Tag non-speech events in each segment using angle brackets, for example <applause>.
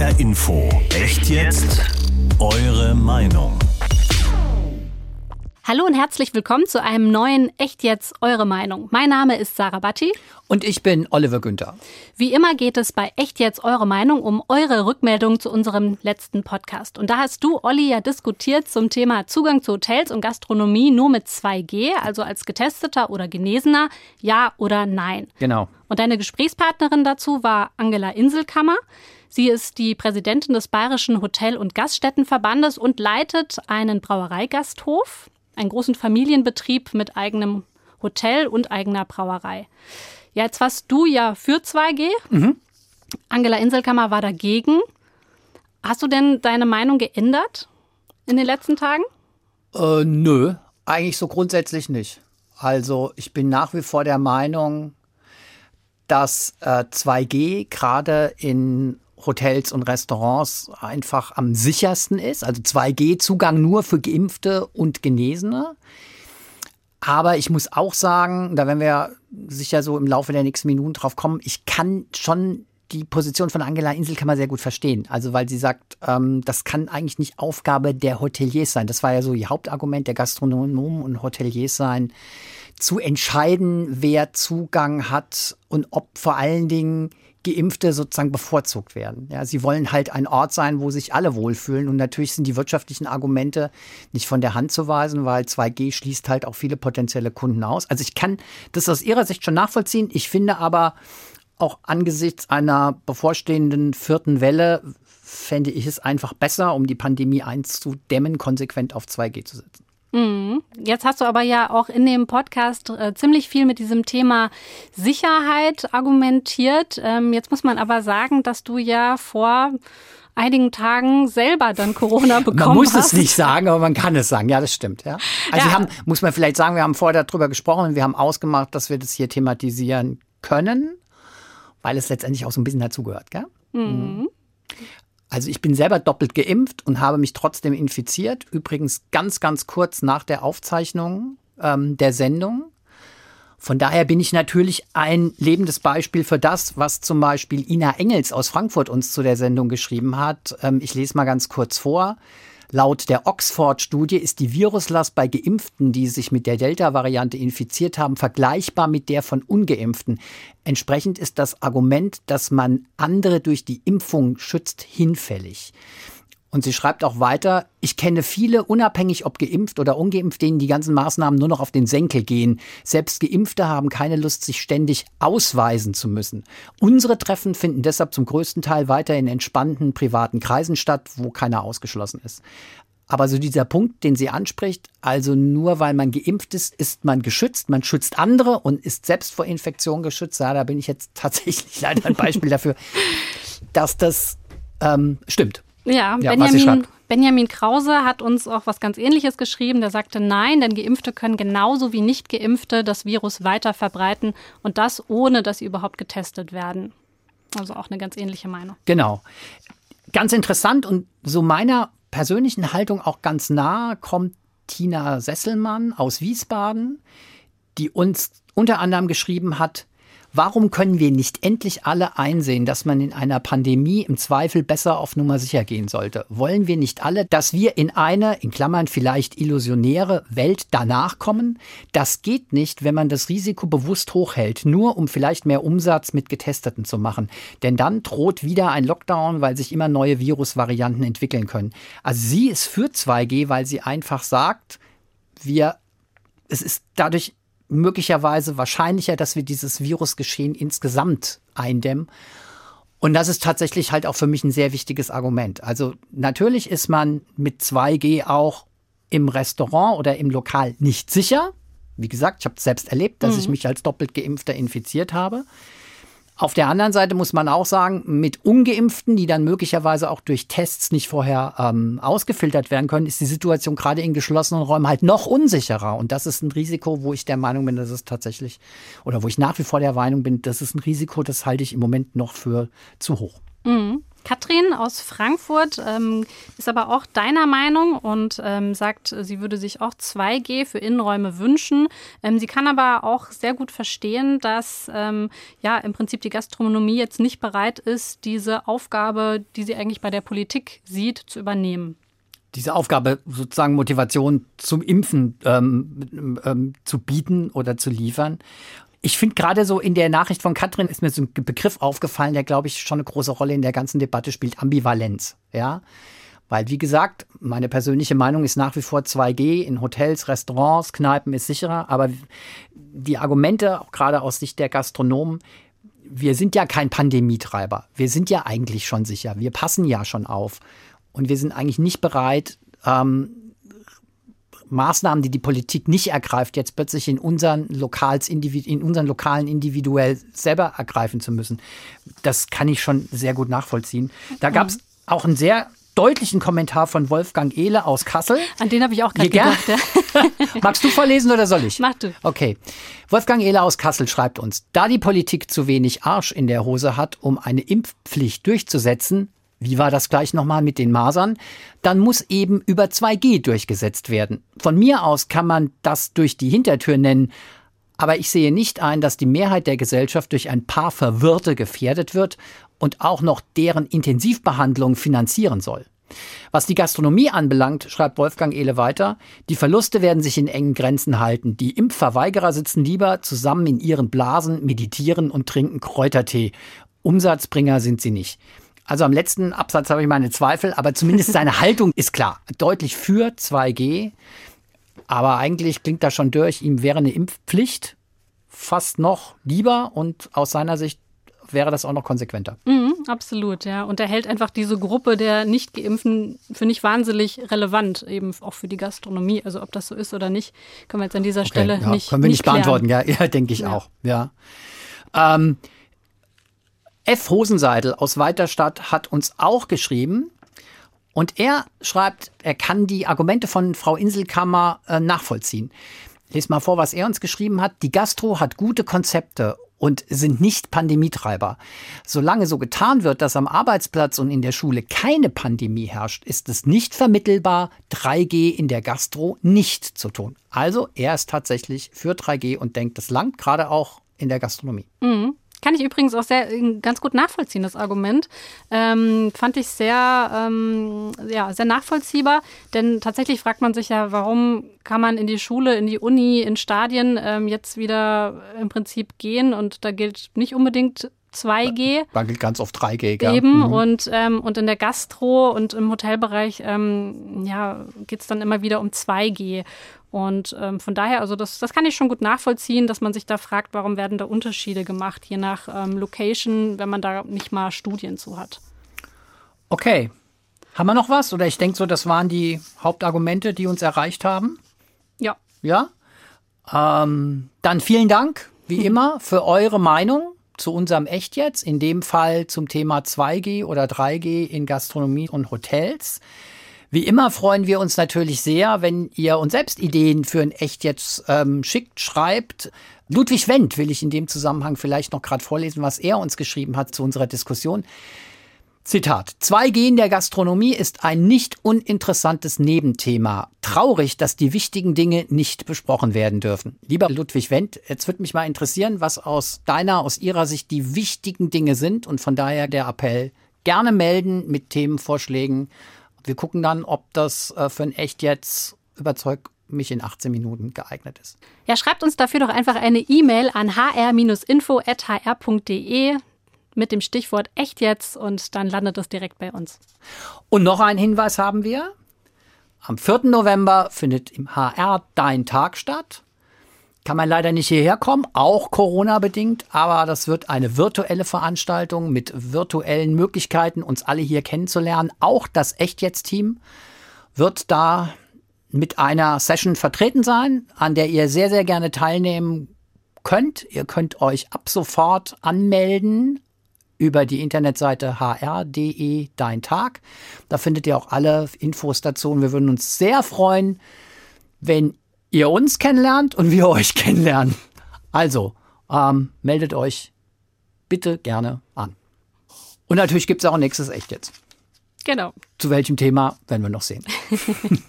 HR Info. Echt jetzt? Eure Meinung. Hallo und herzlich willkommen zu einem neuen Echt jetzt eure Meinung. Mein Name ist Sarah Batti. Und ich bin Oliver Günther. Wie immer geht es bei Echt jetzt eure Meinung um eure Rückmeldung zu unserem letzten Podcast. Und da hast du, Olli, ja diskutiert zum Thema Zugang zu Hotels und Gastronomie nur mit 2G, also als Getesteter oder Genesener, ja oder nein. Genau. Und deine Gesprächspartnerin dazu war Angela Inselkammer. Sie ist die Präsidentin des Bayerischen Hotel- und Gaststättenverbandes und leitet einen Brauereigasthof einen großen Familienbetrieb mit eigenem Hotel und eigener Brauerei. Ja, jetzt warst du ja für 2G. Mhm. Angela Inselkammer war dagegen. Hast du denn deine Meinung geändert in den letzten Tagen? Äh, nö, eigentlich so grundsätzlich nicht. Also ich bin nach wie vor der Meinung, dass äh, 2G gerade in Hotels und Restaurants einfach am sichersten ist. Also 2G-Zugang nur für Geimpfte und Genesene. Aber ich muss auch sagen, da werden wir sicher so im Laufe der nächsten Minuten drauf kommen, ich kann schon die Position von Angela Inselkammer sehr gut verstehen. Also weil sie sagt, ähm, das kann eigentlich nicht Aufgabe der Hoteliers sein. Das war ja so ihr Hauptargument der Gastronomen und Hoteliers sein, zu entscheiden, wer Zugang hat und ob vor allen Dingen Geimpfte sozusagen bevorzugt werden. Ja, sie wollen halt ein Ort sein, wo sich alle wohlfühlen. Und natürlich sind die wirtschaftlichen Argumente nicht von der Hand zu weisen, weil 2G schließt halt auch viele potenzielle Kunden aus. Also ich kann das aus ihrer Sicht schon nachvollziehen. Ich finde aber auch angesichts einer bevorstehenden vierten Welle fände ich es einfach besser, um die Pandemie einzudämmen, konsequent auf 2G zu setzen. Mhm. Jetzt hast du aber ja auch in dem Podcast äh, ziemlich viel mit diesem Thema Sicherheit argumentiert. Ähm, jetzt muss man aber sagen, dass du ja vor einigen Tagen selber dann Corona bekommen hast. Man muss hast. es nicht sagen, aber man kann es sagen. Ja, das stimmt. Ja. Also ja. wir haben, muss man vielleicht sagen, wir haben vorher darüber gesprochen und wir haben ausgemacht, dass wir das hier thematisieren können, weil es letztendlich auch so ein bisschen dazugehört. Gell? Mhm. mhm. Also ich bin selber doppelt geimpft und habe mich trotzdem infiziert. Übrigens ganz, ganz kurz nach der Aufzeichnung ähm, der Sendung. Von daher bin ich natürlich ein lebendes Beispiel für das, was zum Beispiel Ina Engels aus Frankfurt uns zu der Sendung geschrieben hat. Ähm, ich lese mal ganz kurz vor. Laut der Oxford-Studie ist die Viruslast bei Geimpften, die sich mit der Delta-Variante infiziert haben, vergleichbar mit der von Ungeimpften. Entsprechend ist das Argument, dass man andere durch die Impfung schützt, hinfällig. Und sie schreibt auch weiter, ich kenne viele, unabhängig ob geimpft oder ungeimpft, denen die ganzen Maßnahmen nur noch auf den Senkel gehen. Selbst Geimpfte haben keine Lust, sich ständig ausweisen zu müssen. Unsere Treffen finden deshalb zum größten Teil weiter in entspannten privaten Kreisen statt, wo keiner ausgeschlossen ist. Aber so dieser Punkt, den sie anspricht, also nur weil man geimpft ist, ist man geschützt, man schützt andere und ist selbst vor Infektion geschützt. Ja, da bin ich jetzt <laughs> tatsächlich leider ein Beispiel dafür, dass das ähm, stimmt. Ja, ja Benjamin, Benjamin Krause hat uns auch was ganz Ähnliches geschrieben. Der sagte, nein, denn Geimpfte können genauso wie Nicht-Geimpfte das Virus weiter verbreiten und das ohne, dass sie überhaupt getestet werden. Also auch eine ganz ähnliche Meinung. Genau. Ganz interessant und so meiner persönlichen Haltung auch ganz nah kommt Tina Sesselmann aus Wiesbaden, die uns unter anderem geschrieben hat, Warum können wir nicht endlich alle einsehen, dass man in einer Pandemie im Zweifel besser auf Nummer sicher gehen sollte? Wollen wir nicht alle, dass wir in eine, in Klammern vielleicht illusionäre Welt danach kommen? Das geht nicht, wenn man das Risiko bewusst hochhält, nur um vielleicht mehr Umsatz mit Getesteten zu machen. Denn dann droht wieder ein Lockdown, weil sich immer neue Virusvarianten entwickeln können. Also sie ist für 2G, weil sie einfach sagt, wir es ist dadurch möglicherweise wahrscheinlicher, dass wir dieses Virusgeschehen insgesamt eindämmen. Und das ist tatsächlich halt auch für mich ein sehr wichtiges Argument. Also natürlich ist man mit 2G auch im Restaurant oder im Lokal nicht sicher. Wie gesagt, ich habe es selbst erlebt, dass mhm. ich mich als doppelt geimpfter infiziert habe. Auf der anderen Seite muss man auch sagen, mit ungeimpften, die dann möglicherweise auch durch Tests nicht vorher ähm, ausgefiltert werden können, ist die Situation gerade in geschlossenen Räumen halt noch unsicherer. Und das ist ein Risiko, wo ich der Meinung bin, dass es tatsächlich, oder wo ich nach wie vor der Meinung bin, das ist ein Risiko, das halte ich im Moment noch für zu hoch. Mhm. Katrin aus Frankfurt ähm, ist aber auch deiner Meinung und ähm, sagt, sie würde sich auch 2G für Innenräume wünschen. Ähm, sie kann aber auch sehr gut verstehen, dass ähm, ja im Prinzip die Gastronomie jetzt nicht bereit ist, diese Aufgabe, die sie eigentlich bei der Politik sieht, zu übernehmen diese Aufgabe, sozusagen Motivation zum Impfen ähm, ähm, zu bieten oder zu liefern. Ich finde gerade so in der Nachricht von Katrin ist mir so ein Begriff aufgefallen, der, glaube ich, schon eine große Rolle in der ganzen Debatte spielt, Ambivalenz. Ja. Weil, wie gesagt, meine persönliche Meinung ist nach wie vor 2G in Hotels, Restaurants, Kneipen ist sicherer. Aber die Argumente, auch gerade aus Sicht der Gastronomen, wir sind ja kein Pandemietreiber. Wir sind ja eigentlich schon sicher. Wir passen ja schon auf. Und wir sind eigentlich nicht bereit, ähm, Maßnahmen, die die Politik nicht ergreift, jetzt plötzlich in unseren, Lokals, in unseren Lokalen individuell selber ergreifen zu müssen. Das kann ich schon sehr gut nachvollziehen. Da gab es mhm. auch einen sehr deutlichen Kommentar von Wolfgang Ehle aus Kassel. An den habe ich auch gerade gedacht. Ja. <laughs> Magst du vorlesen oder soll ich? Mach du. Okay. Wolfgang Ehle aus Kassel schreibt uns, da die Politik zu wenig Arsch in der Hose hat, um eine Impfpflicht durchzusetzen, wie war das gleich nochmal mit den Masern? Dann muss eben über 2G durchgesetzt werden. Von mir aus kann man das durch die Hintertür nennen, aber ich sehe nicht ein, dass die Mehrheit der Gesellschaft durch ein paar Verwirrte gefährdet wird und auch noch deren Intensivbehandlung finanzieren soll. Was die Gastronomie anbelangt, schreibt Wolfgang Ehle weiter, die Verluste werden sich in engen Grenzen halten. Die Impfverweigerer sitzen lieber zusammen in ihren Blasen, meditieren und trinken Kräutertee. Umsatzbringer sind sie nicht. Also am letzten Absatz habe ich meine Zweifel, aber zumindest seine <laughs> Haltung ist klar. Deutlich für 2G. Aber eigentlich klingt das schon durch. Ihm wäre eine Impfpflicht fast noch lieber und aus seiner Sicht wäre das auch noch konsequenter. Mhm, absolut, ja. Und er hält einfach diese Gruppe der Nicht-Geimpften für nicht wahnsinnig relevant, eben auch für die Gastronomie. Also ob das so ist oder nicht, können wir jetzt an dieser okay, Stelle ja, nicht Können wir nicht, nicht beantworten, ja, <laughs> ja denke ich ja. auch. Ja. Ähm, F. Hosenseidel aus Weiterstadt hat uns auch geschrieben. Und er schreibt, er kann die Argumente von Frau Inselkammer äh, nachvollziehen. Lies mal vor, was er uns geschrieben hat. Die Gastro hat gute Konzepte und sind nicht Pandemietreiber. Solange so getan wird, dass am Arbeitsplatz und in der Schule keine Pandemie herrscht, ist es nicht vermittelbar, 3G in der Gastro nicht zu tun. Also er ist tatsächlich für 3G und denkt, das langt gerade auch in der Gastronomie. Mhm. Kann ich übrigens auch sehr ganz gut nachvollziehen, das Argument. Ähm, fand ich sehr, ähm, ja, sehr nachvollziehbar, denn tatsächlich fragt man sich ja, warum kann man in die Schule, in die Uni, in Stadien ähm, jetzt wieder im Prinzip gehen und da gilt nicht unbedingt 2G. Da gilt ganz oft 3G, gell? Eben, mhm. und, ähm, und in der Gastro und im Hotelbereich ähm, ja, geht es dann immer wieder um 2G. Und ähm, von daher, also das, das kann ich schon gut nachvollziehen, dass man sich da fragt, warum werden da Unterschiede gemacht, je nach ähm, Location, wenn man da nicht mal Studien zu hat. Okay. Haben wir noch was? Oder ich denke so, das waren die Hauptargumente, die uns erreicht haben. Ja. Ja? Ähm, dann vielen Dank, wie <laughs> immer, für eure Meinung zu unserem Echt jetzt, in dem Fall zum Thema 2G oder 3G in Gastronomie und Hotels. Wie immer freuen wir uns natürlich sehr, wenn ihr uns selbst Ideen für ein Echt jetzt ähm, schickt, schreibt. Ludwig Wendt will ich in dem Zusammenhang vielleicht noch gerade vorlesen, was er uns geschrieben hat zu unserer Diskussion. Zitat. 2G in der Gastronomie ist ein nicht uninteressantes Nebenthema. Traurig, dass die wichtigen Dinge nicht besprochen werden dürfen. Lieber Ludwig Wendt, jetzt würde mich mal interessieren, was aus deiner, aus ihrer Sicht die wichtigen Dinge sind und von daher der Appell, gerne melden mit Themenvorschlägen wir gucken dann, ob das äh, für ein echt jetzt überzeugt mich in 18 Minuten geeignet ist. Ja, schreibt uns dafür doch einfach eine E-Mail an hr-info.hr.de mit dem Stichwort echt jetzt und dann landet es direkt bei uns. Und noch einen Hinweis haben wir. Am 4. November findet im HR Dein Tag statt. Kann man leider nicht hierher kommen, auch Corona-bedingt, aber das wird eine virtuelle Veranstaltung mit virtuellen Möglichkeiten, uns alle hier kennenzulernen. Auch das Echt-Jetzt-Team wird da mit einer Session vertreten sein, an der ihr sehr, sehr gerne teilnehmen könnt. Ihr könnt euch ab sofort anmelden über die Internetseite hr.de Dein Tag. Da findet ihr auch alle Infos dazu und wir würden uns sehr freuen, wenn ihr uns kennenlernt und wir <laughs> euch kennenlernen. Also, ähm, meldet euch bitte gerne an. Und natürlich gibt es auch nächstes Echt jetzt. Genau. Zu welchem Thema werden wir noch sehen. <laughs>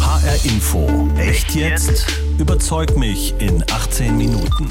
HR Info. Echt jetzt? Überzeug mich in 18 Minuten.